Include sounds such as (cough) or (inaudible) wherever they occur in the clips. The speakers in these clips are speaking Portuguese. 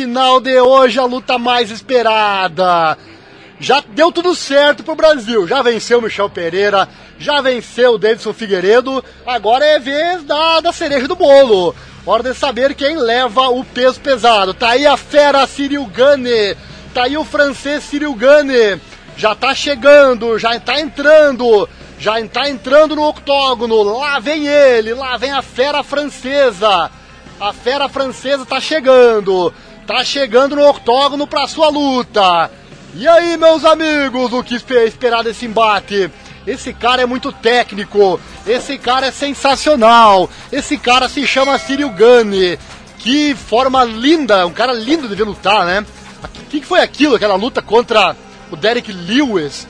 final de hoje, a luta mais esperada. Já deu tudo certo pro Brasil. Já venceu Michel Pereira, já venceu Davidson Figueiredo. Agora é vez da, da cereja do bolo. Hora de saber quem leva o peso pesado. Tá aí a fera Cyril Gane. Tá aí o francês Cyril Gane. Já tá chegando, já tá entrando. Já tá entrando no octógono. Lá vem ele, lá vem a fera francesa. A fera francesa tá chegando. Tá chegando no octógono pra sua luta. E aí, meus amigos, o que esperar desse embate? Esse cara é muito técnico, esse cara é sensacional, esse cara se chama Cyril Gane. Que forma linda, um cara lindo de ver lutar, né? O que, foi aquilo, aquela luta contra o Derek Lewis?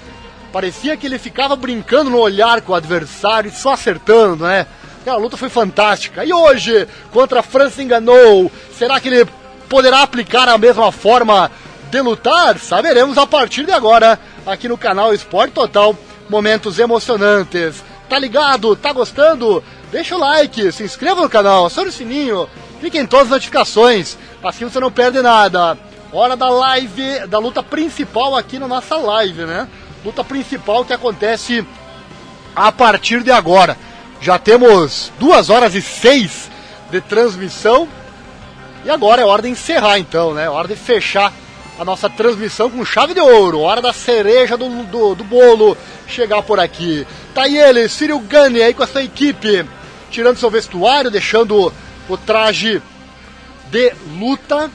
Parecia que ele ficava brincando no olhar com o adversário e só acertando, né? Aquela luta foi fantástica. E hoje, contra Francis Enganou, será que ele poderá aplicar a mesma forma de lutar? Saberemos a partir de agora, aqui no canal Esporte Total. Momentos emocionantes. Tá ligado? Tá gostando? Deixa o like, se inscreva no canal, acione o sininho, clique em todas as notificações, assim você não perde nada. Hora da live, da luta principal aqui na nossa live, né? Luta principal que acontece a partir de agora. Já temos duas horas e seis de transmissão. E agora é hora de encerrar então, né? Hora de fechar a nossa transmissão com chave de ouro. Hora da cereja do, do, do bolo chegar por aqui. Tá aí ele, Cyril Gane aí com a sua equipe, tirando seu vestuário, deixando o traje de luta.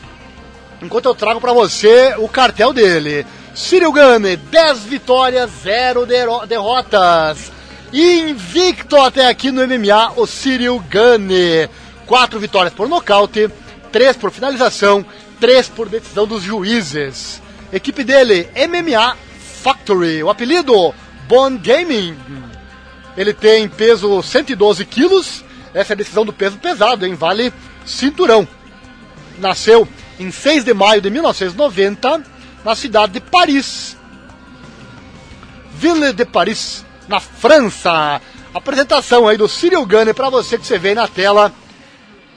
Enquanto eu trago para você o cartel dele. Cyril Gane, 10 vitórias, 0 derrotas. Invicto até aqui no MMA, o Cyril Gane. 4 vitórias por nocaute, 3 por finalização 3 por decisão dos juízes. Equipe dele, MMA Factory. O apelido, Bond Gaming. Ele tem peso 112 quilos. Essa é a decisão do peso pesado, hein? Vale cinturão. Nasceu em 6 de maio de 1990 na cidade de Paris. Ville de Paris, na França. Apresentação aí do Cyril Gunner para você que você vê na tela.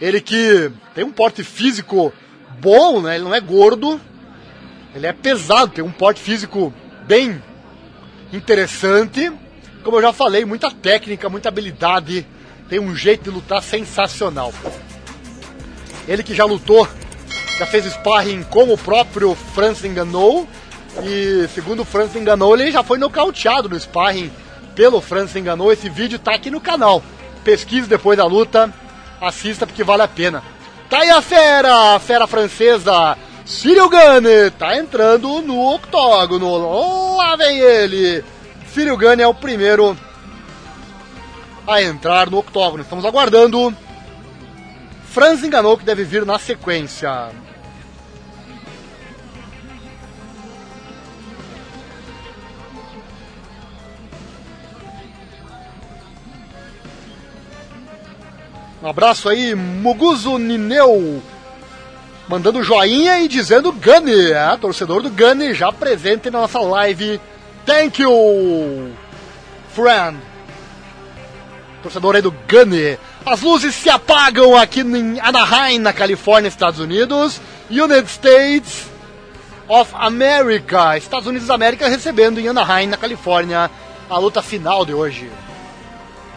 Ele que tem um porte físico bom, né? Ele não é gordo, ele é pesado, tem um porte físico bem interessante. Como eu já falei, muita técnica, muita habilidade, tem um jeito de lutar sensacional. Ele que já lutou, já fez sparring com o próprio Francis Enganou, e segundo o Francis Enganou, ele já foi nocauteado no sparring pelo Francis Enganou. Esse vídeo tá aqui no canal. Pesquise depois da luta, assista porque vale a pena. Tá aí a fera, a fera francesa. Cyril Gane tá entrando no octógono. Lá vem ele. Cyril Gane é o primeiro a entrar no octógono. Estamos aguardando. Franz enganou que deve vir na sequência. Um abraço aí, Muguzo Nineu, mandando joinha e dizendo Gane, é, torcedor do Gane, já presente na nossa live. Thank you, friend. Torcedor aí do Gane. As luzes se apagam aqui em Anaheim, na Califórnia, Estados Unidos. United States of America, Estados Unidos da América, recebendo em Anaheim, na Califórnia, a luta final de hoje.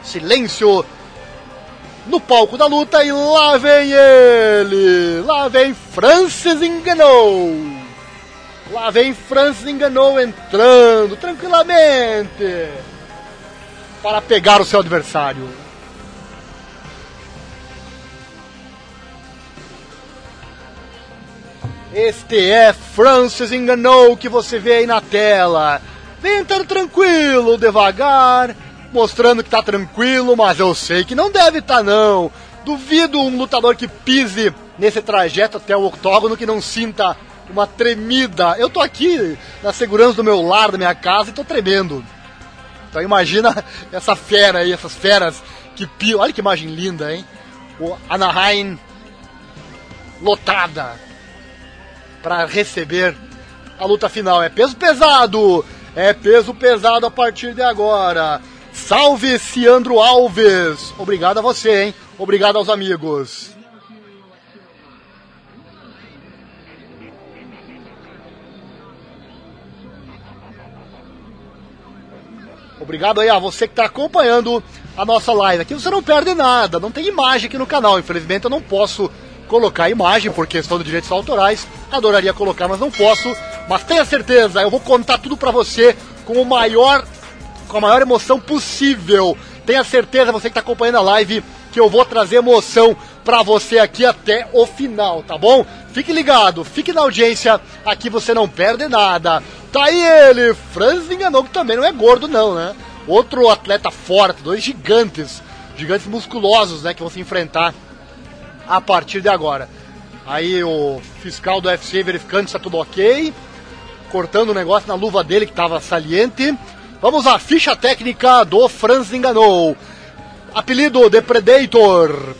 Silêncio no palco da luta e lá vem ele! Lá vem Francis Enganou! Lá vem Francis Enganou entrando tranquilamente para pegar o seu adversário. Este é Francis Enganou que você vê aí na tela. Vem entrando tranquilo, devagar, mostrando que tá tranquilo, mas eu sei que não deve estar tá, não. Duvido um lutador que pise nesse trajeto até o octógono que não sinta uma tremida. Eu tô aqui na segurança do meu lar, da minha casa e tô tremendo. Então imagina (laughs) essa fera aí, essas feras que pisam. Olha que imagem linda, hein? O Anaheim lotada para receber a luta final. É peso pesado! É peso pesado a partir de agora. Salve, Ciandro Alves! Obrigado a você, hein? Obrigado aos amigos. Obrigado aí a você que está acompanhando a nossa live. Aqui você não perde nada, não tem imagem aqui no canal. Infelizmente eu não posso colocar imagem por questão de direitos autorais. Adoraria colocar, mas não posso. Mas tenha certeza, eu vou contar tudo para você com o maior com a maior emoção possível. Tenha certeza, você que está acompanhando a live, que eu vou trazer emoção para você aqui até o final, tá bom? Fique ligado, fique na audiência, aqui você não perde nada. Tá aí ele, Franz enganou que também não é gordo não, né? Outro atleta forte, dois gigantes, gigantes musculosos, né, que vão se enfrentar a partir de agora. Aí o fiscal do UFC verificando se tá tudo ok, cortando o negócio na luva dele que estava saliente. Vamos à ficha técnica do Franz Enganou. Apelido The Predator.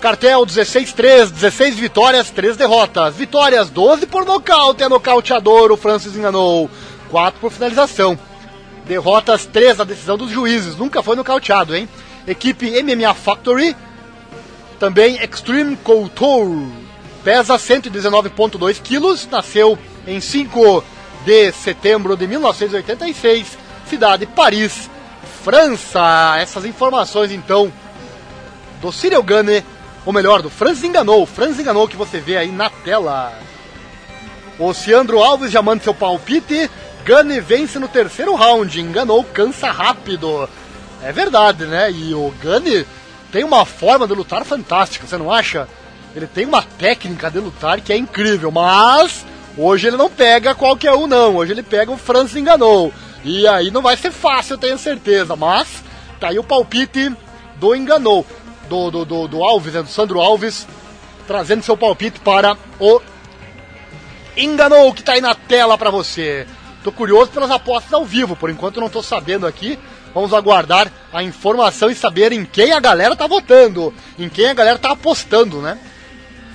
Cartel 16-3, 16 vitórias, 3 derrotas. Vitórias 12 por nocaute, é nocauteador, o Francis enganou. 4 por finalização. Derrotas 3 na decisão dos juízes, nunca foi nocauteado, hein? Equipe MMA Factory, também Extreme Couture, pesa 119,2 quilos, nasceu em 5 de setembro de 1986, cidade Paris, França. Essas informações então do Cyril Gane, ou melhor, do Franz Enganou, Franz Enganou que você vê aí na tela. O Ciandro Alves já manda seu palpite. Gane vence no terceiro round, enganou, cansa rápido. É verdade, né? E o Gane tem uma forma de lutar fantástica, você não acha? Ele tem uma técnica de lutar que é incrível, mas hoje ele não pega qualquer um, não. Hoje ele pega o Franz Enganou. E aí não vai ser fácil, eu tenho certeza. Mas tá aí o palpite do Enganou. Do, do, do, do Alves, né, do Sandro Alves, trazendo seu palpite para o Enganou, que tá aí na tela para você. Tô curioso pelas apostas ao vivo, por enquanto não tô sabendo aqui. Vamos aguardar a informação e saber em quem a galera tá votando, em quem a galera tá apostando, né?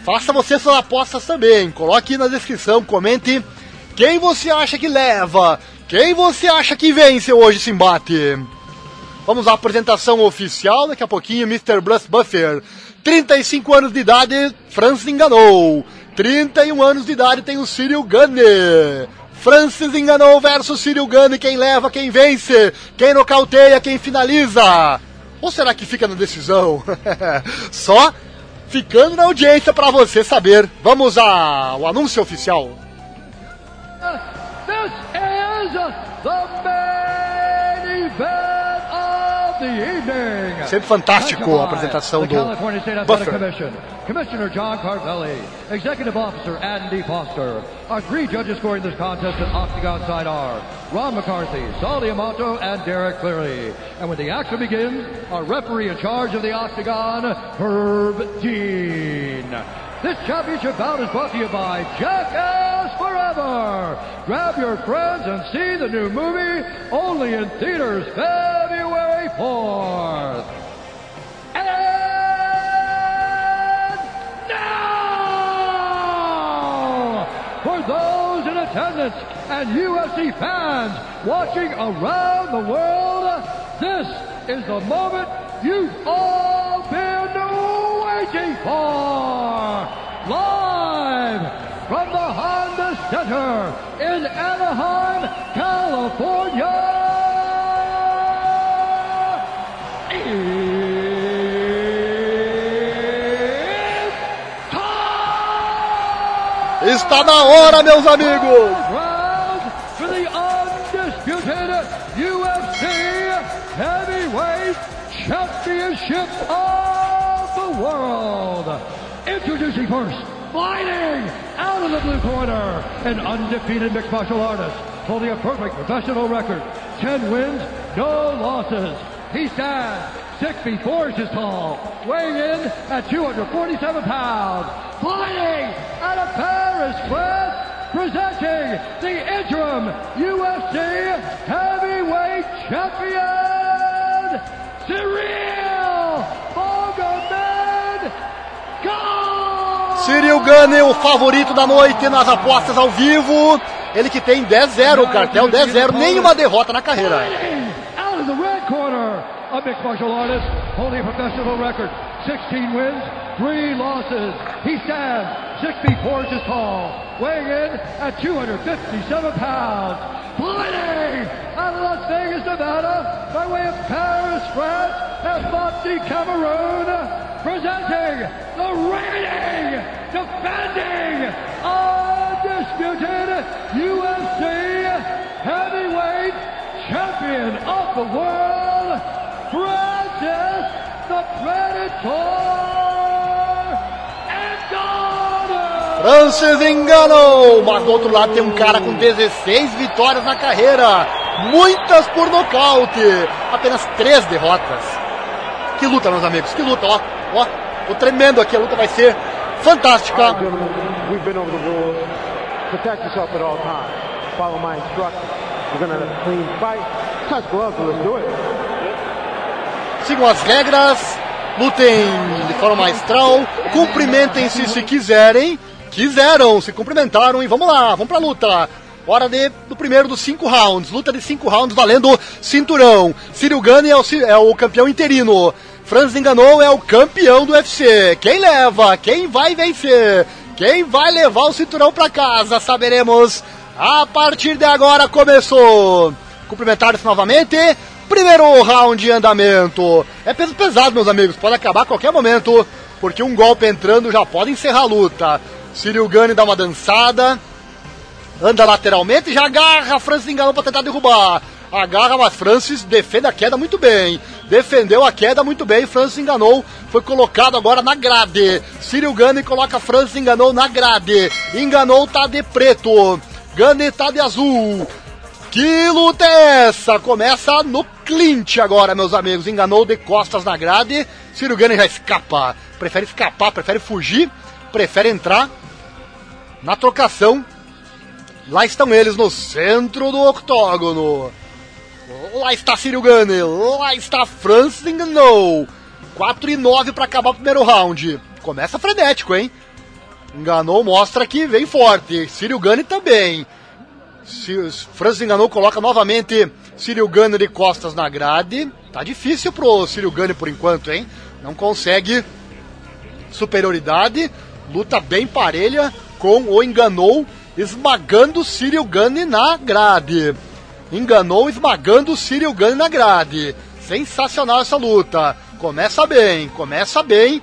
Faça você suas apostas também. Coloque na descrição, comente quem você acha que leva, quem você acha que vence hoje esse embate? Vamos à apresentação oficial, daqui a pouquinho, Mr. Bruce Buffer. 35 anos de idade, Francis enganou. 31 anos de idade tem o Cyril Gunner. Francis enganou versus Cyril Gunner, quem leva, quem vence, quem nocauteia, quem finaliza. Ou será que fica na decisão? (laughs) Só ficando na audiência para você saber. Vamos ao anúncio oficial. Is the main event of the evening. Sempre fantástico a apresentação do California State Athletic Buffer. Commission. Commissioner John Carvelli, Executive Officer Andy Foster. Our three judges scoring this contest at Octagon side are Ron McCarthy, Saul Amato, and Derek Cleary. And when the action begins, our referee in charge of the Octagon, Herb Dean. This championship bout is brought to you by Jackass Forever. Grab your friends and see the new movie only in theaters February 4th. And now, for those in attendance and UFC fans watching around the world, this is the moment you've all G4 live from the Honda Center in Anaheim, California. Está na hora, meus amigos! Introducing first, fighting out of the blue corner, an undefeated mixed martial artist holding a perfect professional record. 10 wins, no losses. He stands six feet four inches tall, weighing in at 247 pounds, fighting out of Paris, France, presenting the interim UFC heavyweight champion, Cyril Cyril Gunner, o favorito da noite nas apostas ao vivo. Ele que tem 10-0, o cartel 10-0, nenhuma derrota na carreira. A mixed martial artist holding a professional record. 16 wins, 3 losses. He stands 6 feet 4 inches tall, weighing in at 257 pounds. fighting out of Las Vegas, Nevada, by way of Paris, France, and Monty, Cameroon, presenting the reigning, defending, undisputed UFC heavyweight champion of the world, Francis the Predator! Francis enganou, mas do outro lado tem um cara com 16 vitórias na carreira, muitas por nocaute, apenas três derrotas. Que luta, meus amigos, que luta, ó, ó, tô tremendo aqui, a luta vai ser fantástica. We've been over the rules. Protect yourself at all times. Follow my instructions. We're gonna have a clean fight. Touch gloves, let's do it. Sigam as regras, lutem de forma maestral, cumprimentem-se se quiserem. Quiseram, se cumprimentaram e vamos lá, vamos pra luta. Hora de, do primeiro dos cinco rounds. Luta de cinco rounds valendo cinturão. Cyril Gane é o, é o campeão interino. Franz enganou é o campeão do UFC. Quem leva? Quem vai vencer? Quem vai levar o cinturão pra casa? Saberemos a partir de agora. Começou. Cumprimentaram-se novamente. Primeiro round em andamento. É peso pesado, meus amigos. Pode acabar a qualquer momento. Porque um golpe entrando já pode encerrar a luta. Cyril Gane dá uma dançada. Anda lateralmente e já agarra Francis enganou para tentar derrubar. Agarra, mas Francis defende a queda muito bem. Defendeu a queda muito bem. Francis enganou. Foi colocado agora na grade. Cyril Gane coloca Francis enganou na grade. Enganou tá de preto. Gane tá de azul. Que luta é essa? Começa no clinch agora, meus amigos. Enganou de costas na grade. Ciro Gane já escapa. Prefere escapar, prefere fugir, prefere entrar na trocação. Lá estão eles no centro do octógono. Lá está Ciro. Lá está Francis Enganou. 4 e 9 para acabar o primeiro round. Começa frenético, hein? Enganou, mostra que vem forte. Ciro também. Francis enganou, coloca novamente Cyril Gane de costas na grade. Tá difícil pro Cyril Gane por enquanto, hein? Não consegue superioridade. Luta bem parelha com o enganou esmagando Cyril Gane na grade. Enganou esmagando Cyril Gane na grade. Sensacional essa luta. Começa bem, começa bem.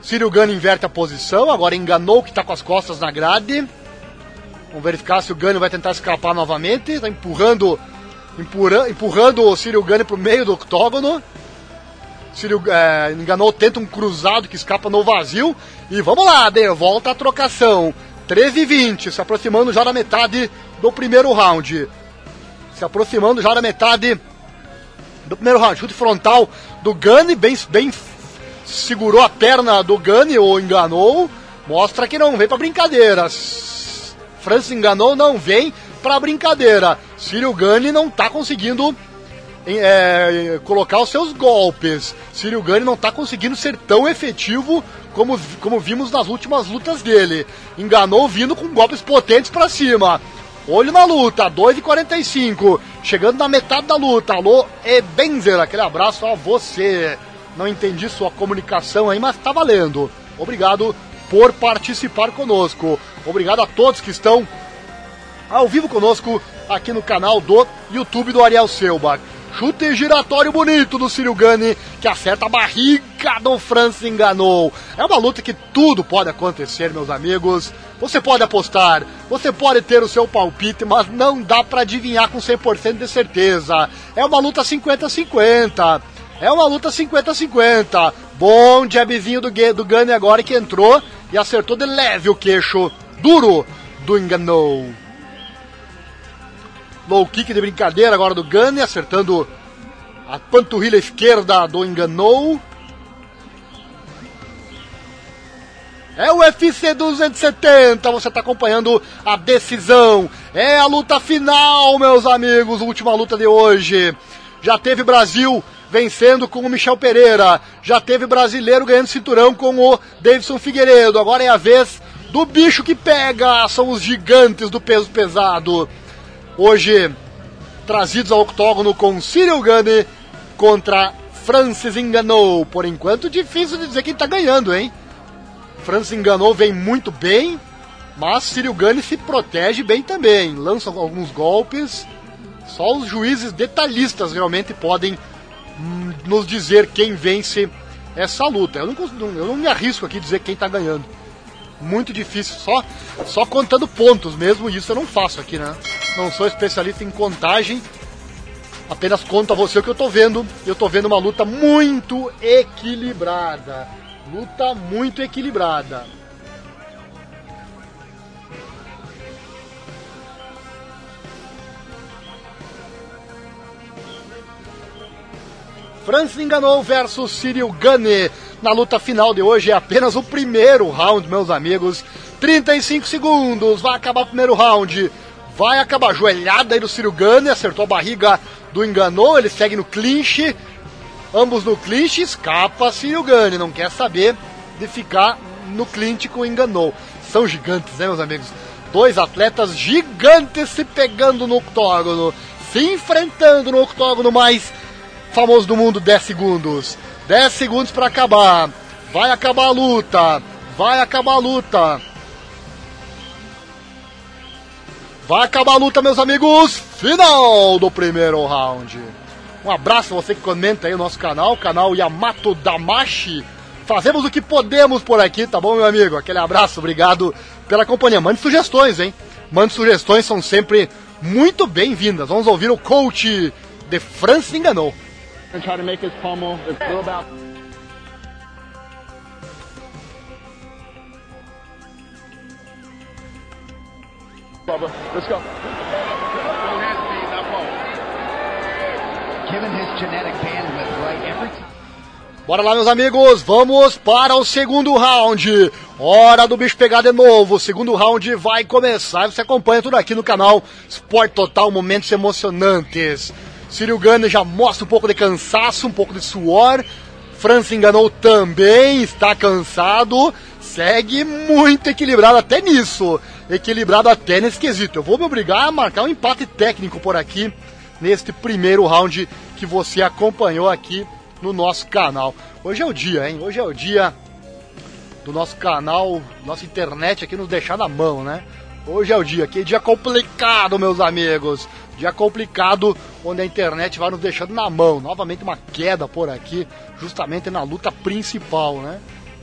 Cyril Gane inverte a posição, agora enganou que tá com as costas na grade. Vamos verificar se o Gane vai tentar escapar novamente. Está empurrando, empurra, empurrando o Cyril Gane para o meio do octógono. Cyril é, enganou, tenta um cruzado que escapa no vazio. E vamos lá, de volta a trocação. 13 e 20, se aproximando já da metade do primeiro round. Se aproximando já da metade do primeiro round. Chute frontal do Gane, bem, bem segurou a perna do Gane ou enganou. Mostra que não vem para brincadeira. Francis enganou, não vem pra brincadeira. Círio Gane não tá conseguindo é, colocar os seus golpes. Círio Gane não tá conseguindo ser tão efetivo como, como vimos nas últimas lutas dele. Enganou vindo com golpes potentes pra cima. Olho na luta, 2 e 45 Chegando na metade da luta. Alô, Ebenzer, aquele abraço a você. Não entendi sua comunicação aí, mas tá valendo. Obrigado por participar conosco. Obrigado a todos que estão ao vivo conosco aqui no canal do YouTube do Ariel Selbach. Chute giratório bonito do Círio Gane, que acerta a barriga do Francis enganou. É uma luta que tudo pode acontecer, meus amigos. Você pode apostar, você pode ter o seu palpite, mas não dá para adivinhar com 100% de certeza. É uma luta 50-50. É uma luta 50-50. Bom jabzinho do, do Gane agora que entrou e acertou de leve o queixo duro do Enganou. Low kick de brincadeira agora do Gane, acertando a panturrilha esquerda do Enganou. É o UFC 270, você está acompanhando a decisão. É a luta final, meus amigos, última luta de hoje. Já teve Brasil vencendo com o Michel Pereira. Já teve brasileiro ganhando cinturão com o Davidson Figueiredo. Agora é a vez do bicho que pega. São os gigantes do peso pesado. Hoje, trazidos ao octógono com Cyril Gane contra Francis Enganou. Por enquanto, difícil de dizer quem tá ganhando, hein? Francis Enganou vem muito bem. Mas Cyril Gane se protege bem também, lança alguns golpes. Só os juízes detalhistas realmente podem hum, nos dizer quem vence essa luta. Eu não, eu não me arrisco aqui dizer quem está ganhando. Muito difícil, só, só contando pontos mesmo, isso eu não faço aqui, né? Não sou especialista em contagem, apenas conto a você o que eu tô vendo. Eu tô vendo uma luta muito equilibrada. Luta muito equilibrada. Francis enganou versus Cyril Gane. Na luta final de hoje é apenas o primeiro round, meus amigos. 35 segundos, vai acabar o primeiro round. Vai acabar a joelhada aí do Cyril Gane, acertou a barriga do enganou, ele segue no clinch. Ambos no clinch, escapa Cyril Gane, não quer saber de ficar no clinch com o enganou. São gigantes, né, meus amigos? Dois atletas gigantes se pegando no octógono, se enfrentando no octógono mais famoso do mundo, 10 segundos. 10 segundos para acabar. Vai acabar a luta. Vai acabar a luta. Vai acabar a luta, meus amigos. Final do primeiro round. Um abraço a você que comenta aí no nosso canal, canal Yamato Damashi. Fazemos o que podemos por aqui, tá bom, meu amigo? Aquele abraço, obrigado pela companhia. Mande sugestões, hein? Mande sugestões, são sempre muito bem-vindas. Vamos ouvir o coach de França Enganou and try to make his pummel. It's a little about. Bubba, let's go. Given his genetic bandwidth, right? Every time. Bora lá, meus amigos, vamos para o segundo round. Hora do bicho pegar de novo. O segundo round vai começar. Você acompanha tudo aqui no canal Sport Total, momentos emocionantes. Cyril Gane já mostra um pouco de cansaço, um pouco de suor. França enganou também, está cansado. Segue muito equilibrado até nisso. Equilibrado até nesse quesito. Eu vou me obrigar a marcar um empate técnico por aqui, neste primeiro round que você acompanhou aqui no nosso canal. Hoje é o dia, hein? Hoje é o dia do nosso canal, nossa internet aqui nos deixar na mão, né? Hoje é o dia, que dia complicado, meus amigos. Dia complicado, onde a internet vai nos deixando na mão. Novamente uma queda por aqui, justamente na luta principal, né?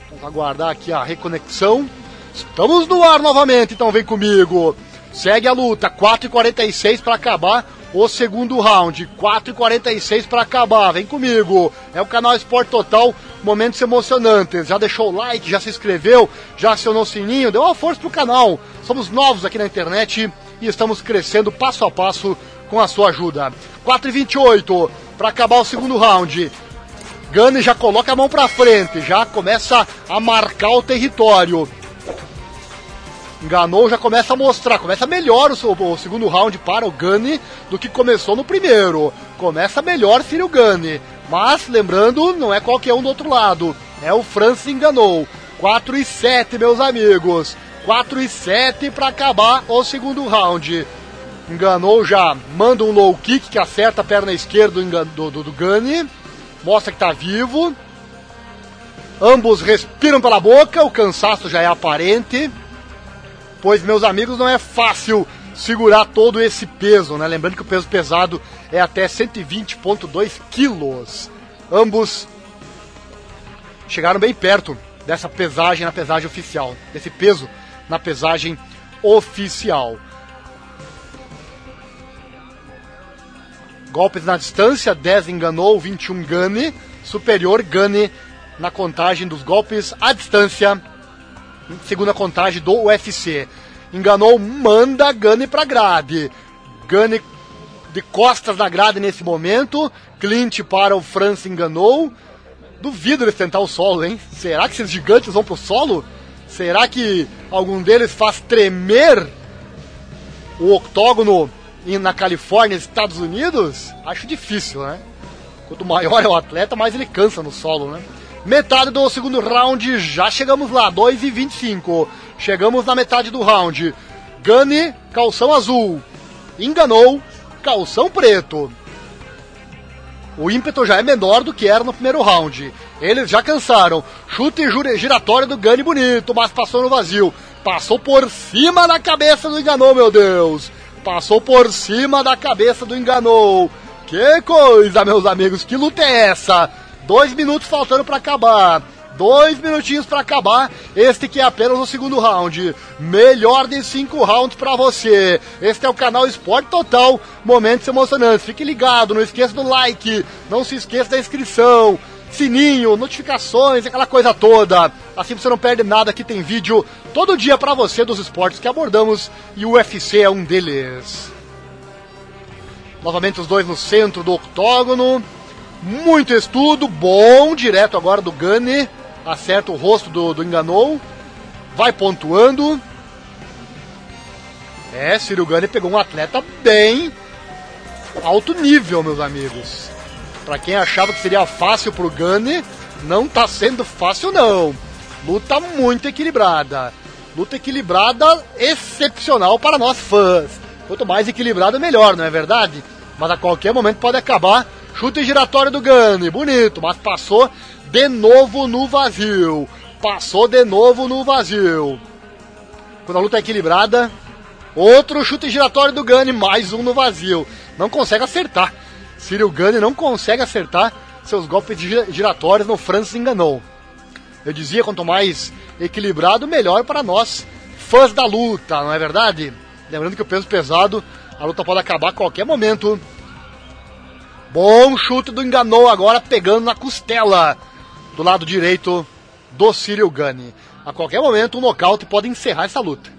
Vamos aguardar aqui a reconexão. Estamos no ar novamente, então vem comigo. Segue a luta, 4h46 para acabar o segundo round. 4h46 para acabar, vem comigo. É o canal Esporte Total, momentos emocionantes. Já deixou o like, já se inscreveu, já acionou o sininho, deu uma força pro canal. Somos novos aqui na internet e estamos crescendo passo a passo com a sua ajuda. 4h28 para acabar o segundo round. Gunny já coloca a mão para frente, já começa a marcar o território. Enganou, já começa a mostrar, começa melhor o, o segundo round para o Gunny do que começou no primeiro. Começa melhor Cyril Gunny, mas lembrando, não é qualquer um do outro lado, é o Francis enganou. 4 e 7, meus amigos. 4 e 7 para acabar o segundo round. Enganou já, manda um low kick que acerta a perna esquerda do, do, do. Mostra que está vivo. Ambos respiram pela boca, o cansaço já é aparente pois, meus amigos, não é fácil segurar todo esse peso, né? Lembrando que o peso pesado é até 120,2 quilos. Ambos chegaram bem perto dessa pesagem na pesagem oficial, desse peso na pesagem oficial. Golpes na distância, 10 enganou, 21 Gane, superior Gane na contagem dos golpes à distância segunda contagem do UFC. Enganou, manda Gane pra grade. Gane de costas na grade nesse momento. Clint para o França enganou. Duvido eles tentar o solo, hein? Será que esses gigantes vão pro solo? Será que algum deles faz tremer o octógono na Califórnia, Estados Unidos? Acho difícil, né? Quanto maior é o atleta, mais ele cansa no solo, né? Metade do segundo round, já chegamos lá, 2 e 25. Chegamos na metade do round. Gane, calção azul. Enganou, calção preto. O ímpeto já é menor do que era no primeiro round. Eles já cansaram. Chute giratório do Gane bonito, mas passou no vazio. passou por cima da cabeça do Enganou, meu Deus. Passou por cima da cabeça do Enganou. Que coisa, meus amigos, que luta é essa? Dois minutos faltando para acabar. Dois minutinhos para acabar. Este que é apenas o segundo round. Melhor de cinco rounds para você. Este é o canal Esporte Total. Momentos emocionantes. Fique ligado, não esqueça do like. Não se esqueça da inscrição. Sininho, notificações, aquela coisa toda. Assim você não perde nada. Aqui tem vídeo todo dia para você dos esportes que abordamos e o UFC é um deles. Novamente os dois no centro do octógono. Muito estudo, bom, direto agora do Gane acerta o rosto do, do Enganou, vai pontuando. É, Ciro Gane pegou um atleta bem alto nível, meus amigos. Para quem achava que seria fácil pro Gane, não tá sendo fácil não. Luta muito equilibrada. Luta equilibrada excepcional para nós fãs. Quanto mais equilibrado, melhor, não é verdade? Mas a qualquer momento pode acabar. Chute giratório do Gane, bonito, mas passou de novo no vazio. Passou de novo no vazio. Quando a luta é equilibrada, outro chute giratório do Gane, mais um no vazio. Não consegue acertar. Cyril Gane não consegue acertar seus golpes giratórios no Francis enganou. Eu dizia, quanto mais equilibrado, melhor para nós, fãs da luta, não é verdade? Lembrando que o peso pesado, a luta pode acabar a qualquer momento. Bom chute do enganou agora pegando na costela do lado direito do Cyril Gane. A qualquer momento, um nocaute pode encerrar essa luta.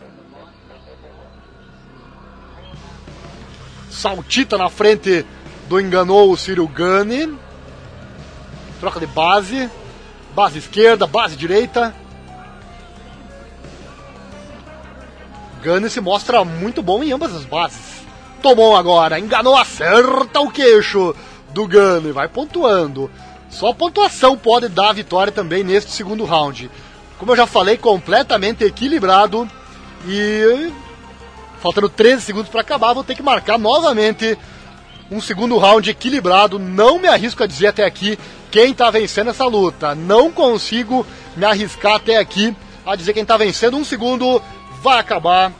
Saltita na frente do enganou o Cyril Gane. Troca de base. Base esquerda, base direita. Gane se mostra muito bom em ambas as bases. Tomou agora, enganou, acerta o queixo do Gane, vai pontuando. Só pontuação pode dar a vitória também neste segundo round. Como eu já falei, completamente equilibrado e faltando 13 segundos para acabar, vou ter que marcar novamente um segundo round equilibrado. Não me arrisco a dizer até aqui quem está vencendo essa luta. Não consigo me arriscar até aqui a dizer quem está vencendo. Um segundo vai acabar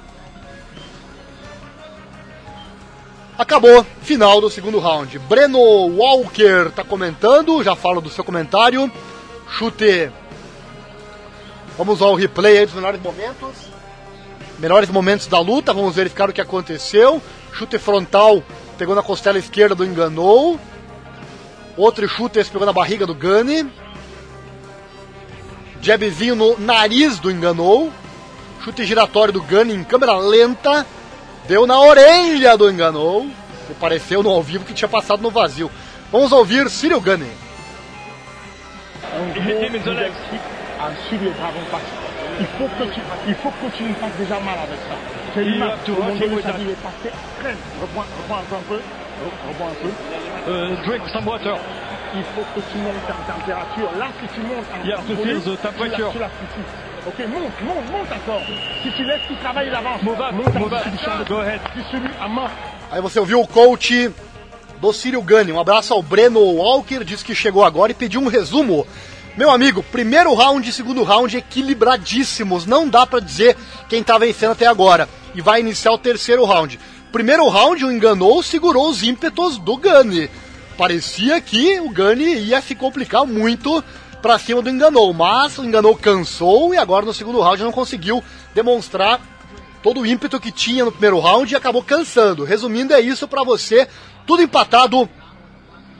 Acabou, final do segundo round. Breno Walker tá comentando, já falo do seu comentário. Chute. Vamos ao replay aí dos melhores momentos. Melhores momentos da luta, vamos verificar o que aconteceu. Chute frontal, pegou na costela esquerda do Enganou. Outro chute, esse pegou na barriga do Gani. Jabzinho no nariz do Enganou. Chute giratório do Gani em câmera lenta Deu na orelha do Enganou. E pareceu no ao vivo que tinha passado no vazio. Vamos ouvir Cyril Gunning. Il faut que tu, il faut que tu me fasses déjà mal avec ça. C'est une marque. Mon dos, ça est passé. Reprends, reprends un peu. Reprends un peu. Uh, drink some water. Il faut que tu montes en température. Là, si tu montes en temperature. Tu la, tu la Ok, monte, monte, monte encore. Si tu laisses tout travailler d'avance, move up, monte move up. Go ahead. Distribue à mão. Aí você ouviu o coach do Círio Gani. Um abraço ao Breno Walker, disse que chegou agora e pediu um resumo. Meu amigo, primeiro round e segundo round equilibradíssimos. Não dá para dizer quem tá vencendo até agora. E vai iniciar o terceiro round. Primeiro round, o enganou, segurou os ímpetos do Gani. Parecia que o Gani ia se complicar muito para cima do Enganou, mas o Enganou cansou e agora no segundo round não conseguiu demonstrar todo o ímpeto que tinha no primeiro round e acabou cansando. Resumindo, é isso para você, tudo empatado,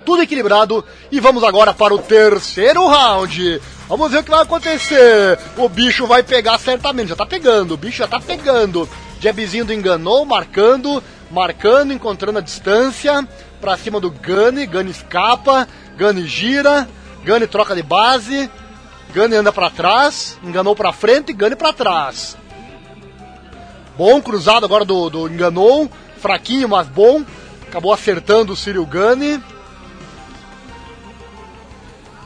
tudo equilibrado e vamos agora para o terceiro round. Vamos ver o que vai acontecer. O bicho vai pegar certamente, já tá pegando, o bicho já tá pegando. Jabzinho do Enganou, marcando, marcando, encontrando a distância para cima do Gani, Gani escapa, Gani gira, Gane troca de base. Gane anda para trás. Enganou para frente. Gane para trás. Bom cruzado agora do, do Enganou. Fraquinho, mas bom. Acabou acertando o Cyril Gane.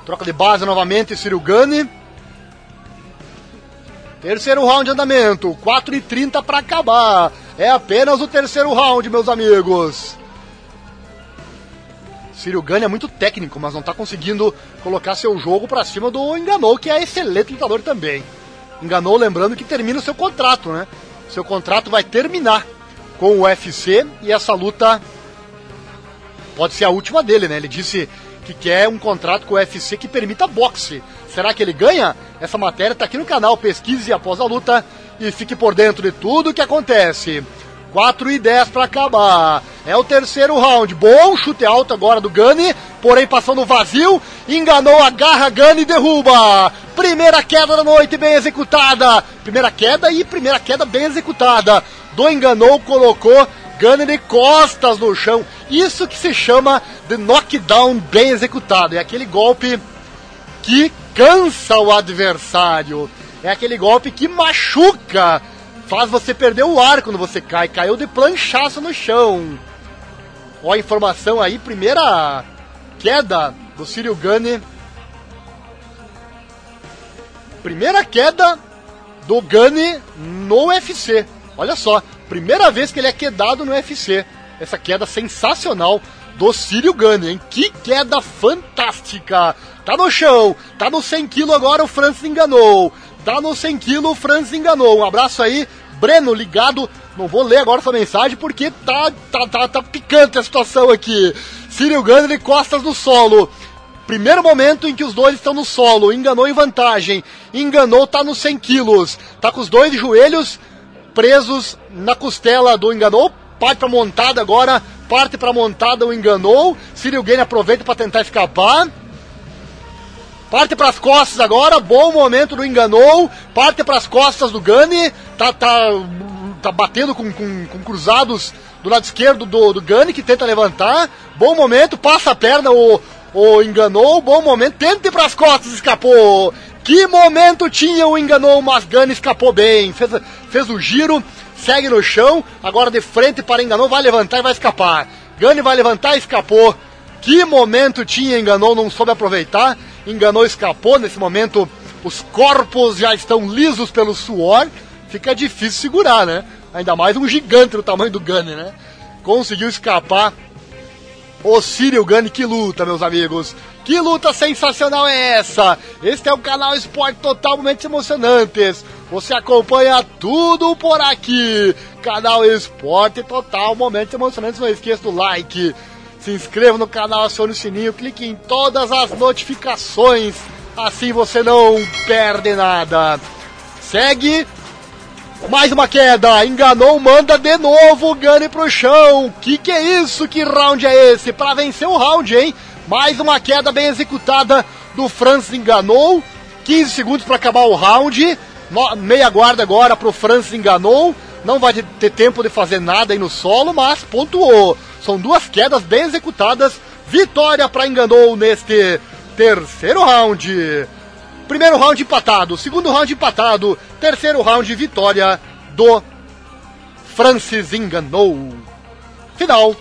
Troca de base novamente, Cyril Gane. Terceiro round de andamento. 4 e 30 para acabar. É apenas o terceiro round, meus amigos. Círio Gane é muito técnico, mas não está conseguindo colocar seu jogo para cima do Enganou, que é excelente lutador também. Enganou, lembrando que termina o seu contrato, né? Seu contrato vai terminar com o UFC e essa luta pode ser a última dele, né? Ele disse que quer um contrato com o UFC que permita boxe. Será que ele ganha? Essa matéria tá aqui no canal, pesquise após a luta e fique por dentro de tudo o que acontece. 4 e 10 para acabar. É o terceiro round. Bom chute alto agora do Gani, porém passando vazio, enganou a garra Gani e derruba. Primeira queda da noite bem executada. Primeira queda e primeira queda bem executada. Do enganou, colocou Gani de costas no chão. Isso que se chama de knockdown bem executado. É aquele golpe que cansa o adversário. É aquele golpe que machuca faz você perder o ar quando você cai. Caiu de planchaço no chão. Ó a informação aí, primeira queda do Cyril Gane. Primeira queda do Gane no UFC. Olha só, primeira vez que ele é quedado no UFC. Essa queda sensacional do Círio Gane, hein? Que queda fantástica! Tá no chão, tá no 100 kg agora, o Francis enganou. Tá no 100 kg, o Francis enganou. Um abraço aí, Breno, ligado. Não vou ler agora sua mensagem porque tá, tá, tá, tá picante a situação aqui. Cyril Gane costas no solo. Primeiro momento em que os dois estão no solo, enganou em vantagem, enganou, tá nos 100 quilos, tá com os dois joelhos presos na costela do enganou, parte pra montada agora, parte pra montada o enganou, Cyril Gane aproveita para tentar escapar, Parte para as costas agora, bom momento do enganou. Parte para as costas do Gani. Tá, tá, tá batendo com, com, com cruzados do lado esquerdo do, do Gani, que tenta levantar. Bom momento, passa a perna, o, o enganou. Bom momento, tenta ir para as costas, escapou. Que momento tinha o enganou, mas Gani escapou bem. Fez, fez o giro, segue no chão. Agora de frente para enganou, vai levantar e vai escapar. Gani vai levantar escapou. Que momento tinha, enganou, não soube aproveitar enganou, escapou. Nesse momento, os corpos já estão lisos pelo suor. Fica difícil segurar, né? Ainda mais um gigante do tamanho do Gunny, né? Conseguiu escapar. O Cyril Gunny, que luta, meus amigos! Que luta sensacional é essa? Este é o canal Esporte Total Momentos Emocionantes. Você acompanha tudo por aqui. Canal Esporte Total Momentos Emocionantes. Não esqueça do like se inscreva no canal, acione o sininho, clique em todas as notificações. Assim você não perde nada. Segue. Mais uma queda. Enganou, manda de novo o Gane pro chão. Que que é isso? Que round é esse? Para vencer o round, hein? Mais uma queda bem executada do Francis enganou. 15 segundos para acabar o round. Meia guarda agora pro Francis enganou. Não vai ter tempo de fazer nada aí no solo, mas pontuou. São duas quedas bem executadas. Vitória para Enganou neste terceiro round. Primeiro round empatado, segundo round empatado, terceiro round vitória do Francis Enganou. Final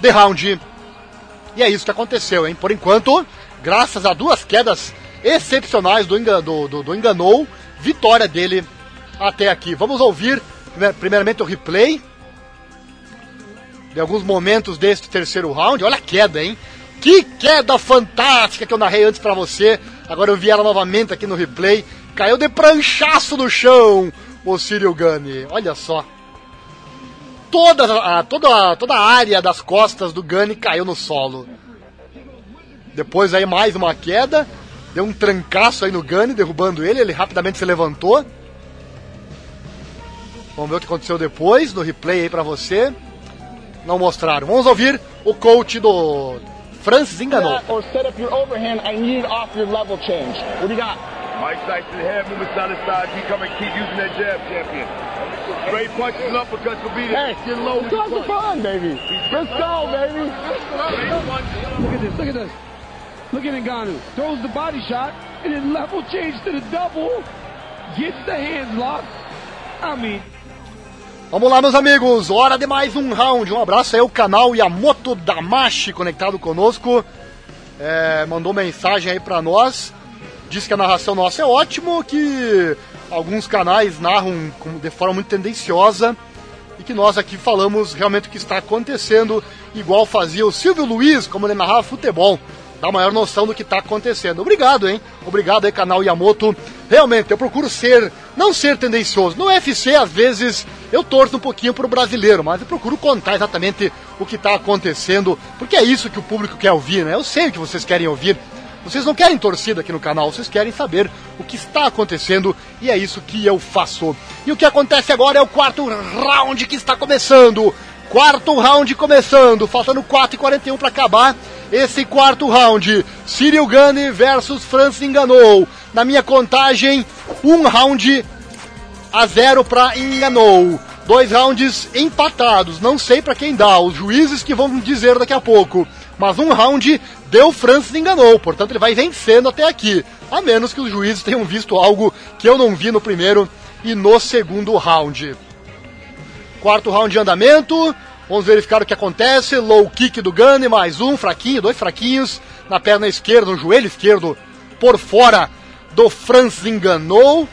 de round. E é isso que aconteceu, hein? Por enquanto, graças a duas quedas excepcionais do, do, do, do Enganou, vitória dele até aqui. Vamos ouvir primeiramente o replay de alguns momentos deste terceiro round. Olha a queda, hein? Que queda fantástica que eu narrei antes para você. Agora eu vi ela novamente aqui no replay. Caiu de pranchaço no chão o Cyril Gane. Olha só. Toda a, toda, toda a área das costas do Gane caiu no solo. Depois aí mais uma queda. Deu um trancaço aí no Gane, derrubando ele. Ele rapidamente se levantou. Vamos ver o que aconteceu depois no replay aí pra você não mostraram. Vamos ouvir o coach do Francis enganou. Or set up your overhand. I need off your level change. What do you got? Mike Tyson, head moving side to side. Keep coming, keep using that jab, champion. Straight punches and uppercuts will be there. Hey, get low. Let's have some fun, baby. Let's go, baby. Look at this. Look at this. Look at Ngannou. Throws the body shot and then level change to the double. Gets the hands locked. I mean, Vamos lá, meus amigos, hora de mais um round. Um abraço aí ao canal Yamoto Damashi conectado conosco. É, mandou mensagem aí pra nós. Diz que a narração nossa é ótimo, que alguns canais narram de forma muito tendenciosa e que nós aqui falamos realmente o que está acontecendo, igual fazia o Silvio Luiz, como ele narrava futebol dá maior noção do que está acontecendo. Obrigado, hein? Obrigado aí, canal Yamoto. Realmente, eu procuro ser, não ser tendencioso. No UFC, às vezes, eu torço um pouquinho pro brasileiro, mas eu procuro contar exatamente o que está acontecendo, porque é isso que o público quer ouvir, né? Eu sei o que vocês querem ouvir. Vocês não querem torcida aqui no canal, vocês querem saber o que está acontecendo e é isso que eu faço. E o que acontece agora é o quarto round que está começando. Quarto round começando, faltando 4 e 41 para acabar esse quarto round. Cyril Gane versus Francis Enganou. Na minha contagem, um round a zero para Enganou. Dois rounds empatados, não sei para quem dá, os juízes que vão dizer daqui a pouco. Mas um round deu Francis Enganou, portanto ele vai vencendo até aqui. A menos que os juízes tenham visto algo que eu não vi no primeiro e no segundo round. Quarto round de andamento. Vamos verificar o que acontece. Low kick do Gunny, mais um fraquinho, dois fraquinhos na perna esquerda, no joelho esquerdo por fora do Franz enganou.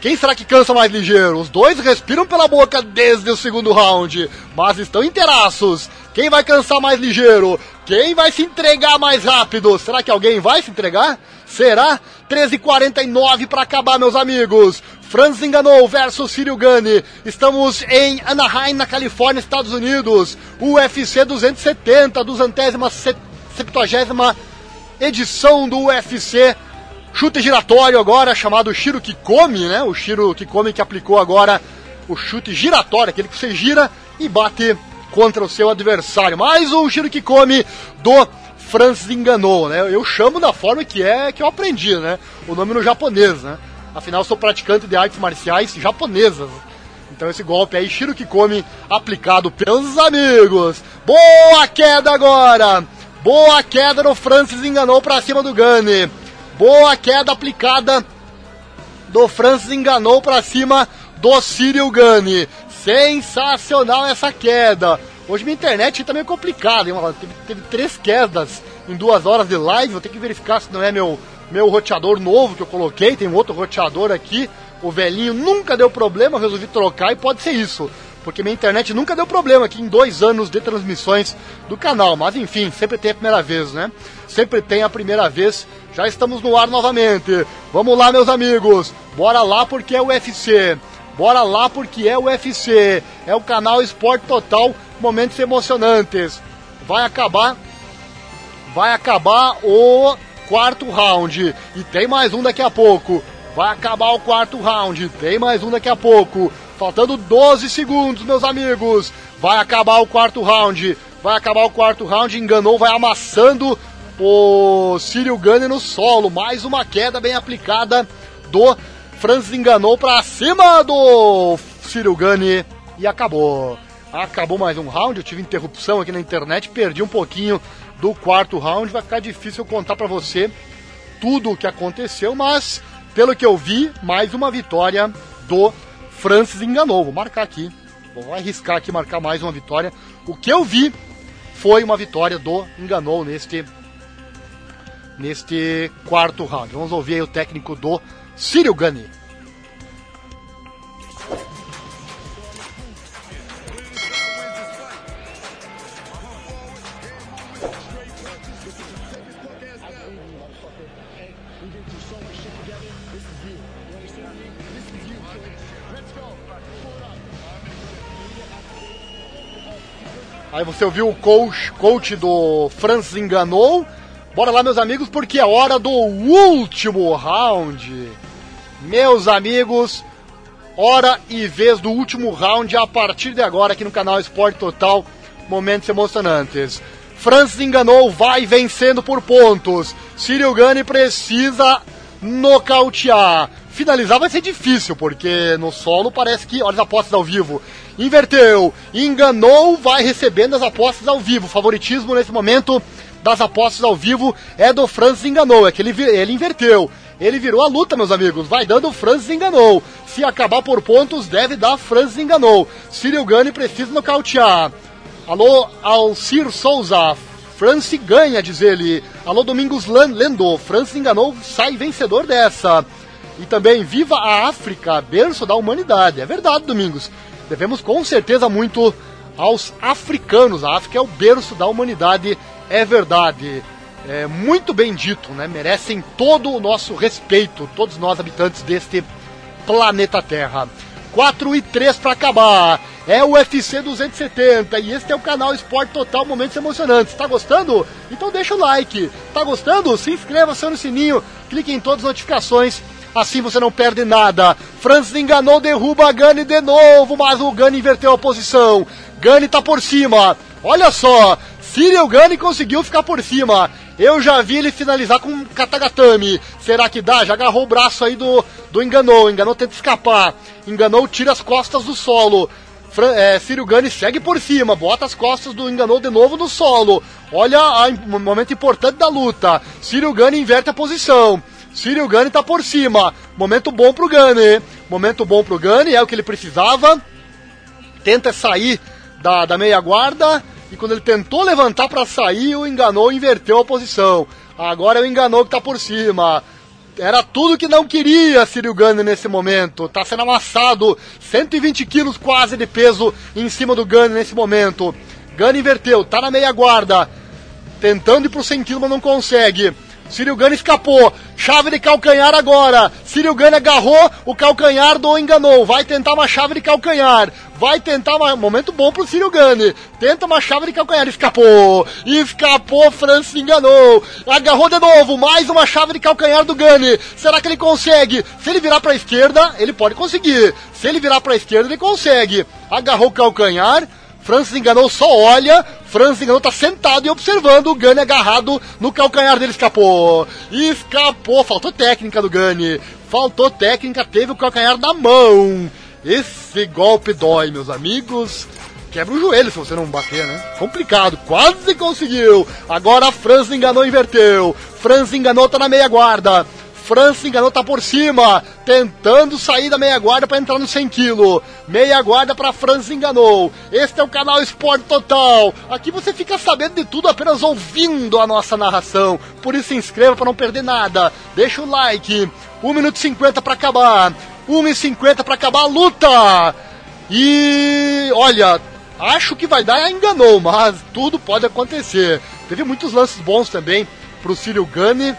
Quem será que cansa mais ligeiro? Os dois respiram pela boca desde o segundo round, mas estão inteiraços. Quem vai cansar mais ligeiro? Quem vai se entregar mais rápido? Será que alguém vai se entregar? Será? 13h49 para acabar, meus amigos. Franz enganou versus Gane. Estamos em Anaheim, na Califórnia, Estados Unidos. UFC 270, duzentésima, septuagésima edição do UFC. Chute giratório agora, chamado Shiro Kikomi, né? O Shiro Kikomi que aplicou agora o chute giratório, aquele que você gira e bate contra o seu adversário. Mais um Shiro Kikomi do Francis enganou, né? Eu chamo da forma que é que eu aprendi, né? O nome no japonês, né? Afinal, sou praticante de artes marciais japonesas. Então esse golpe aí, Shiro Kikomi, aplicado pelos amigos. Boa queda agora! Boa queda no Francis enganou para cima do Gane. Boa queda aplicada do Francis enganou para cima do Cyril Gane. Sensacional essa queda. Hoje minha internet tá meio complicada? Teve, teve, três quedas em duas horas de live. Vou ter que verificar se não é meu meu roteador novo que eu coloquei, tem um outro roteador aqui, o velhinho nunca deu problema, resolvi trocar e pode ser isso. Porque minha internet nunca deu problema aqui em dois anos de transmissões do canal. Mas enfim, sempre tem a primeira vez, né? Sempre tem a primeira vez. Já estamos no ar novamente. Vamos lá, meus amigos. Bora lá porque é o UFC. Bora lá porque é o UFC. É o canal Esporte Total. Momentos emocionantes. Vai acabar. Vai acabar o quarto round. E tem mais um daqui a pouco. Vai acabar o quarto round. Tem mais um daqui a pouco. Faltando 12 segundos, meus amigos. Vai acabar o quarto round. Vai acabar o quarto round. Enganou, vai amassando o Cyril Gane no solo. Mais uma queda bem aplicada do Franz enganou para cima do Cyril Gane e acabou. Acabou mais um round. Eu tive interrupção aqui na internet, perdi um pouquinho do quarto round. Vai ficar difícil contar para você tudo o que aconteceu, mas pelo que eu vi, mais uma vitória do Francis enganou. Vou marcar aqui, vou arriscar aqui marcar mais uma vitória. O que eu vi foi uma vitória do enganou neste neste quarto round. Vamos ouvir aí o técnico do Círio Gani. Aí você ouviu o coach, coach do Francis enganou. Bora lá, meus amigos, porque é hora do último round. Meus amigos, hora e vez do último round a partir de agora aqui no canal Esporte Total. Momentos emocionantes. Francis enganou, vai vencendo por pontos. Cyril Gane precisa nocautear. Finalizar vai ser difícil, porque no solo parece que. Olha as apostas ao vivo. Inverteu, enganou, vai recebendo as apostas ao vivo. Favoritismo nesse momento das apostas ao vivo é do Francis enganou. É que ele, ele inverteu. Ele virou a luta, meus amigos. Vai dando Francis enganou. Se acabar por pontos, deve dar Francis enganou. Cyril Gane precisa nocautear. Alô, Alcir Souza. Francis ganha, diz ele. Alô, Domingos Lendo. Francis enganou, sai vencedor dessa. E também, viva a África, berço da humanidade. É verdade, Domingos. Devemos com certeza muito aos africanos. A África é o berço da humanidade, é verdade. é, muito bem dito, né? Merecem todo o nosso respeito, todos nós habitantes deste planeta Terra. 4 e 3 para acabar. É o UFC 270 e este é o canal Esporte Total Momentos Emocionantes. Tá gostando? Então deixa o like. Tá gostando? Se inscreva, acione o sininho, clique em todas as notificações. Assim você não perde nada. Francis enganou, derruba Gani de novo, mas o Gani inverteu a posição. Gani tá por cima. Olha só, Cyril Gani conseguiu ficar por cima. Eu já vi ele finalizar com um Katagatame. Será que dá? Já agarrou o braço aí do, do Enganou. Enganou tenta escapar. Enganou tira as costas do solo. Fran, é, Círio Gani segue por cima, bota as costas do Enganou de novo no solo. Olha o momento importante da luta. Círio Gani inverte a posição. Círio Gani tá por cima. Momento bom pro Gani. Momento bom pro Gani, é o que ele precisava. Tenta sair da, da meia guarda e quando ele tentou levantar para sair, o enganou inverteu a posição. Agora é o enganou que tá por cima. Era tudo que não queria Cyril Gunn nesse momento. Tá sendo amassado. 120 quilos quase de peso em cima do Gunn nesse momento. Gunn inverteu, tá na meia guarda. Tentando ir pro 100 quilos, mas não consegue. Gane escapou. Chave de calcanhar agora. Gane agarrou o calcanhar do enganou. Vai tentar uma chave de calcanhar. Vai tentar uma... Momento bom pro Cyril Gane. Tenta uma chave de calcanhar. Escapou. Escapou. Francis enganou. Agarrou de novo. Mais uma chave de calcanhar do Gane. Será que ele consegue? Se ele virar pra esquerda, ele pode conseguir. Se ele virar pra esquerda, ele consegue. Agarrou o calcanhar. Francis enganou, só olha. Francis enganou, tá sentado e observando o Gani agarrado no calcanhar dele. Escapou. Escapou. Faltou técnica do Gani. Faltou técnica, teve o calcanhar na mão. Esse golpe dói, meus amigos. Quebra o joelho se você não bater, né? Complicado, quase conseguiu. Agora a Francis enganou, inverteu. Francis enganou, tá na meia guarda. França enganou, tá por cima, tentando sair da meia guarda para entrar no 100 kg. Meia guarda para França enganou. Este é o canal Esporte Total. Aqui você fica sabendo de tudo apenas ouvindo a nossa narração. Por isso se inscreva para não perder nada. Deixa o like. 1 minuto e 50 para acabar. 1 e 50 para acabar a luta. E olha, acho que vai dar, enganou, mas tudo pode acontecer. Teve muitos lances bons também pro Círio Gani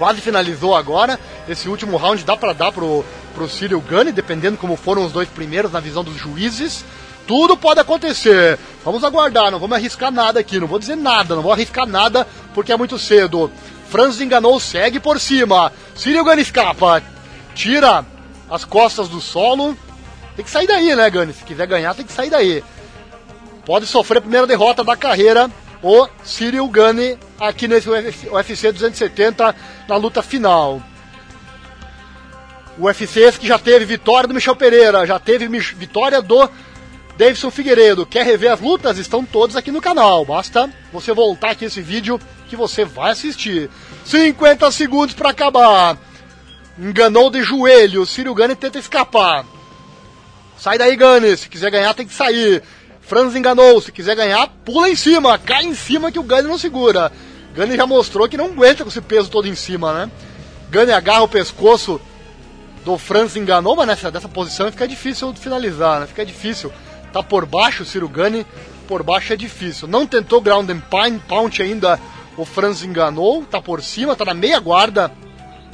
quase finalizou agora. Esse último round dá para dar pro, pro Cyril Gunn, dependendo como foram os dois primeiros na visão dos juízes. Tudo pode acontecer. Vamos aguardar, não vamos arriscar nada aqui, não vou dizer nada, não vou arriscar nada porque é muito cedo. Franz enganou, segue por cima. Cyril Gunn escapa, tira as costas do solo. Tem que sair daí, né, Gunn? Se quiser ganhar, tem que sair daí. Pode sofrer a primeira derrota da carreira o Cyril Gane aqui nesse UFC 270 na luta final. UFC que já teve vitória do Michel Pereira, já teve vitória do Davidson Figueiredo. Quer rever as lutas? Estão todos aqui no canal. Basta você voltar aqui esse vídeo que você vai assistir. 50 segundos para acabar. Enganou de joelho. Ciro Gane tenta escapar. Sai daí, Gane. Se quiser ganhar, tem que sair. Franz enganou, se quiser ganhar, pula em cima, cai em cima que o Gane não segura. Gane já mostrou que não aguenta com esse peso todo em cima, né? Gane agarra o pescoço do Franz enganou, mas nessa dessa posição fica difícil finalizar, né? Fica difícil. Tá por baixo o Ciro Gane, por baixo é difícil. Não tentou ground and pound ainda, o Franz enganou, tá por cima, tá na meia guarda.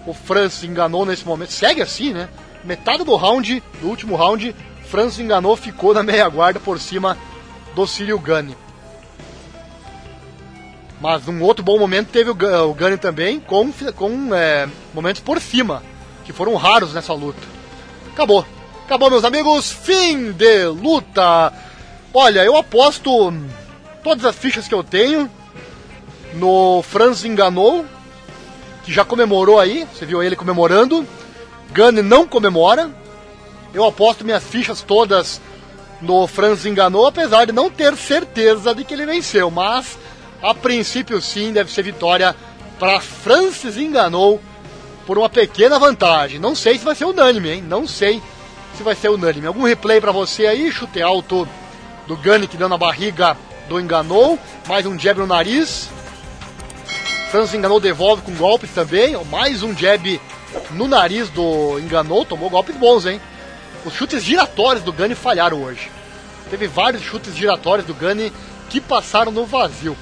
O Franz enganou nesse momento, segue assim, né? Metade do round, do último round, França enganou, ficou na meia guarda por cima do Círio Gani. Mas um outro bom momento teve o Gani também, com, com é, momentos por cima, que foram raros nessa luta. Acabou. Acabou, meus amigos. Fim de luta. Olha, eu aposto todas as fichas que eu tenho no Franz enganou, que já comemorou aí. Você viu ele comemorando. Gani não comemora, eu aposto minhas fichas todas no Franz Enganou, apesar de não ter certeza de que ele venceu. Mas, a princípio, sim, deve ser vitória para Francis Enganou por uma pequena vantagem. Não sei se vai ser unânime, hein? Não sei se vai ser unânime. Algum replay para você aí? Chute alto do Gani que deu na barriga do Enganou. Mais um jab no nariz. Francis Enganou devolve com golpes também. Mais um jab no nariz do Enganou. Tomou golpes bons, hein? Os chutes giratórios do Gani falharam hoje. Teve vários chutes giratórios do Gani que passaram no vazio.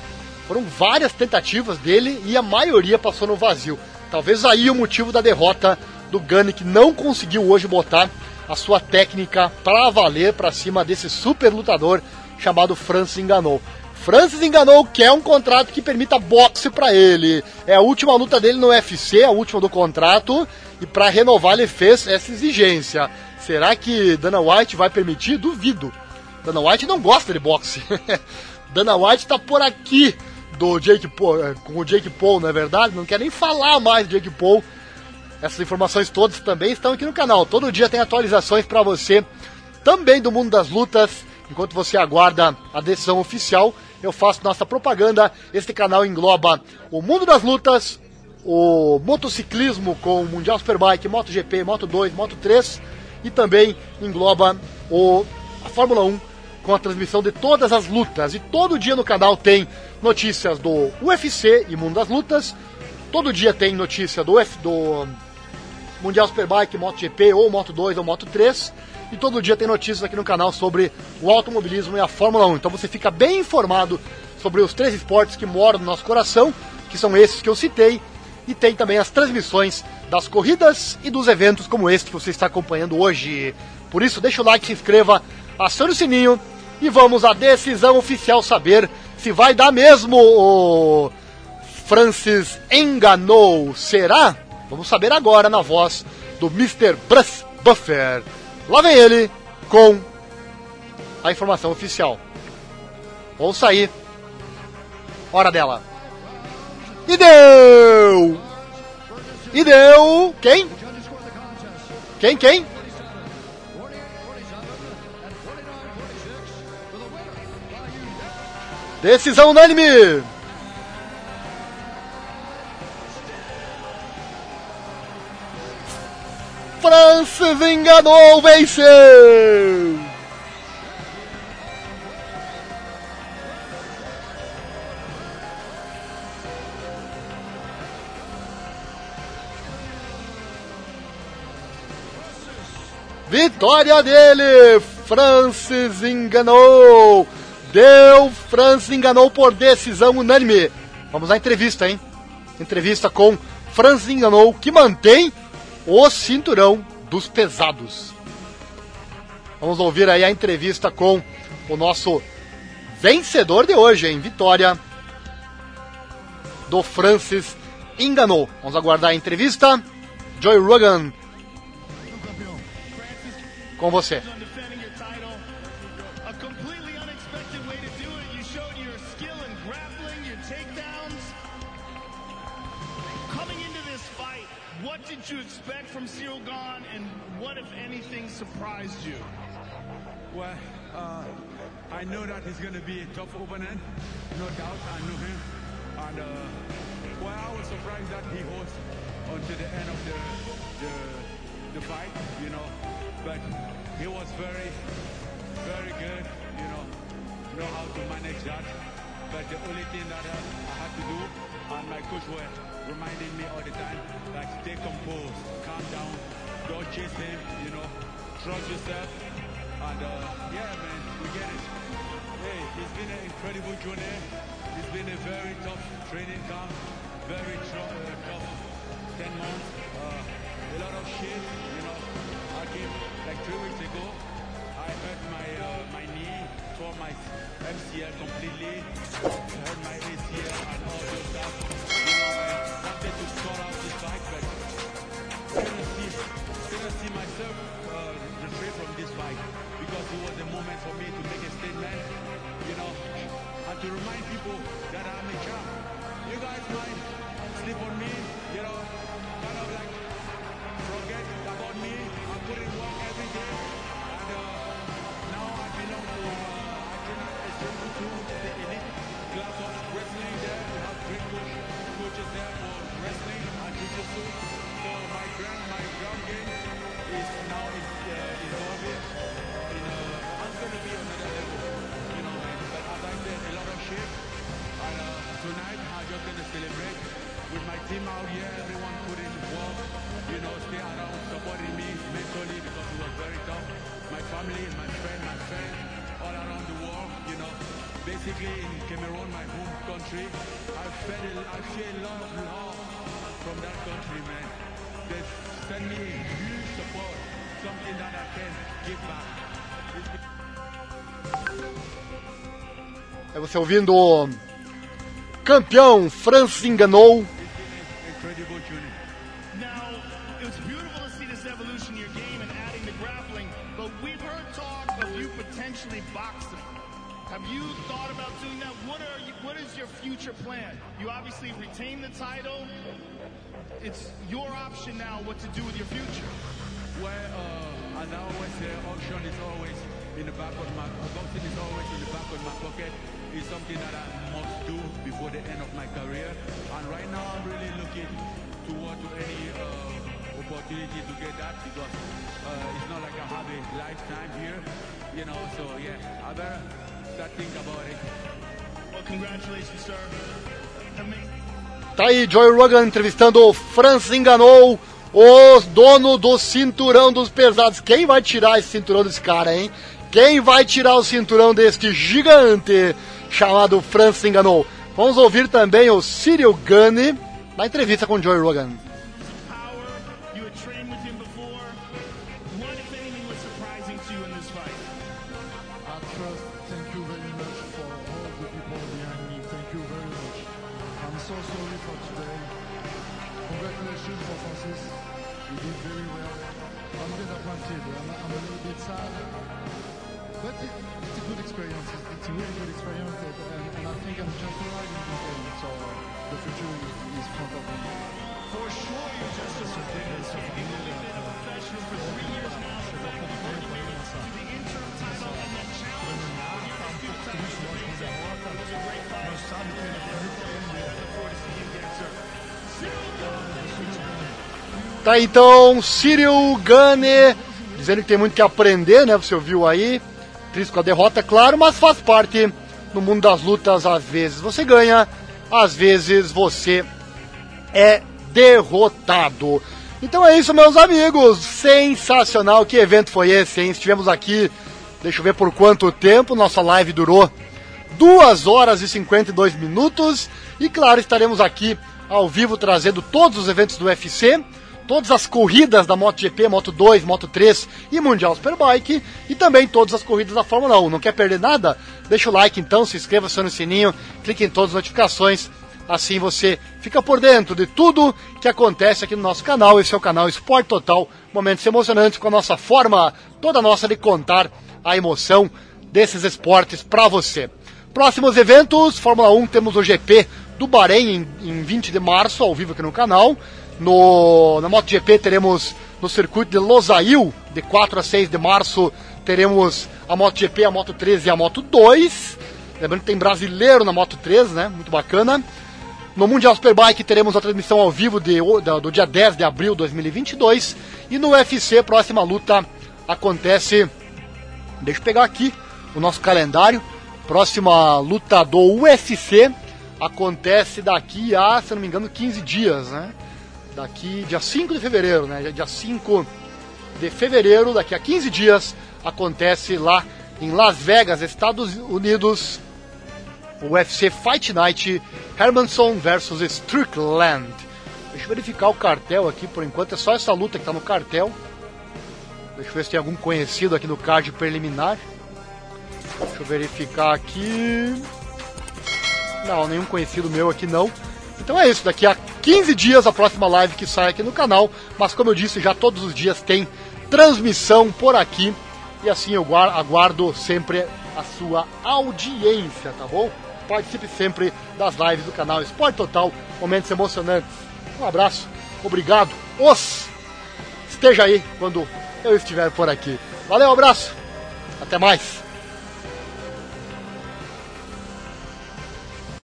Foram várias tentativas dele e a maioria passou no vazio. Talvez aí o motivo da derrota do Gunny, que não conseguiu hoje botar a sua técnica para valer para cima desse super lutador chamado Francis Enganou. Francis Enganou quer um contrato que permita boxe para ele. É a última luta dele no UFC, a última do contrato, e para renovar ele fez essa exigência. Será que Dana White vai permitir? Duvido. Dana White não gosta de boxe. (laughs) Dana White tá por aqui do Jake Paul, é, com o Jake Paul, não é verdade? Não quer nem falar mais de Jake Paul. Essas informações todas também estão aqui no canal. Todo dia tem atualizações para você, também do mundo das lutas. Enquanto você aguarda a decisão oficial, eu faço nossa propaganda. Este canal engloba o mundo das lutas, o motociclismo com o Mundial Superbike, MotoGP, Moto 2, Moto 3 e também engloba o, a Fórmula 1 com a transmissão de todas as lutas. E todo dia no canal tem notícias do UFC e Mundo das Lutas. Todo dia tem notícia do, F, do Mundial Superbike, MotoGP, ou Moto 2 ou Moto 3. E todo dia tem notícias aqui no canal sobre o automobilismo e a Fórmula 1. Então você fica bem informado sobre os três esportes que moram no nosso coração, que são esses que eu citei. E tem também as transmissões das corridas e dos eventos como este que você está acompanhando hoje. Por isso, deixa o like, se inscreva, acione o sininho e vamos à decisão oficial saber se vai dar mesmo o Francis enganou. Será? Vamos saber agora na voz do Mr. Bruce Buffer. Lá vem ele com a informação oficial. Ouça aí. Hora dela. E deu! E deu! Quem? Quem, quem? Decisão unânime! Francis enganou, venceu! Vitória dele! Francis enganou! Deu, Francis enganou por decisão unânime. Vamos à entrevista, hein? Entrevista com Francis enganou, que mantém o cinturão dos pesados. Vamos ouvir aí a entrevista com o nosso vencedor de hoje, hein? Vitória do Francis enganou. Vamos aguardar a entrevista. Joy Rogan com você. What did you expect from Cyril Gahn, and what, if anything, surprised you? Well, uh, I know that he's going to be a tough opponent, no doubt. I know him, and uh, well, I was surprised that he holds until the end of the, the the fight, you know. But he was very, very good, you know, know how to manage that. But the only thing that I had to do, and my coach were reminding me all the time, like stay composed, calm down, don't chase him, you know, trust yourself. And uh, yeah, man, we get it. Hey, it's been an incredible journey. It's been a very tough training camp, very uh, tough 10 months. Uh, a lot of shit, three weeks ago. I hurt my uh, my knee, tore my MCL completely, hurt my ACL and all those stuff. You know, man, wanted to sort out this fight, but couldn't see, couldn't see myself uh, retreat from this fight because it was a moment for me to make a statement, you know, and to remind people that I'm a champ. You guys might sleep on me, basically in Cameroon, my home country, I felt I lot of love from that country, man. They send me huge support, something that I can give back. É você ouvindo campeão Francis enganou. Tá aí, Joey Rogan entrevistando o Francis enganou o dono do cinturão dos pesados. Quem vai tirar esse cinturão desse cara, hein? Quem vai tirar o cinturão deste gigante chamado Francis enganou? Vamos ouvir também o Cyril Gunn na entrevista com o Joey Rogan. Thank you very much for all the people behind me. So sorry for today. Congratulations for Francis. You did very well. I'm disappointed. I'm, I'm a little bit sad. But it, it's a good experience. It's, a really good experience. And, and, I think I'm just arriving in the game. So the future is, is front of me. For sure, you're just a rookie. You've been a professional for three years now. So you're to the interim title and then challenge. You can do title. It was a great fight. Tá então, Cyril Gunn dizendo que tem muito que aprender, né? Você ouviu aí. Triste com a derrota, claro, mas faz parte no mundo das lutas. Às vezes você ganha, às vezes você é derrotado. Então é isso, meus amigos. Sensacional. Que evento foi esse, hein? Estivemos aqui, deixa eu ver por quanto tempo. Nossa live durou 2 horas e 52 minutos. E claro, estaremos aqui ao vivo trazendo todos os eventos do UFC, todas as corridas da MotoGP, Moto 2, Moto 3 e Mundial Superbike e também todas as corridas da Fórmula 1. Não quer perder nada? Deixa o like então, se inscreva, acione o sininho, clique em todas as notificações. Assim você fica por dentro de tudo que acontece aqui no nosso canal. Esse é o canal Esporte Total. Momentos emocionantes com a nossa forma, toda nossa de contar a emoção desses esportes para você. Próximos eventos, Fórmula 1, temos o GP do Bahrein em 20 de março, ao vivo aqui no canal. No, na MotoGP teremos no circuito de Losail, de 4 a 6 de março, teremos a MotoGP, a Moto 3 e a Moto 2. Lembrando que tem brasileiro na Moto 3, né? Muito bacana. No Mundial Superbike teremos a transmissão ao vivo de, da- do dia 10 de abril de 2022. E no UFC, próxima luta acontece. Deixa eu pegar aqui o nosso calendário. Próxima luta do UFC acontece daqui a, se não me engano, 15 dias, né? Daqui, dia 5 de fevereiro, né? Dia 5 de fevereiro, daqui a 15 dias, acontece lá em Las Vegas, Estados Unidos, o UFC Fight Night Hermanson versus Strickland. Deixa eu verificar o cartel aqui, por enquanto é só essa luta que tá no cartel. Deixa eu ver se tem algum conhecido aqui no card preliminar. Deixa eu verificar aqui. Não, nenhum conhecido meu aqui não. Então é isso, daqui a 15 dias a próxima live que sai aqui no canal. Mas como eu disse, já todos os dias tem transmissão por aqui. E assim eu guar- aguardo sempre a sua audiência, tá bom? Participe sempre das lives do canal Esporte Total, momentos emocionantes. Um abraço, obrigado, os esteja aí quando eu estiver por aqui. Valeu, abraço, até mais.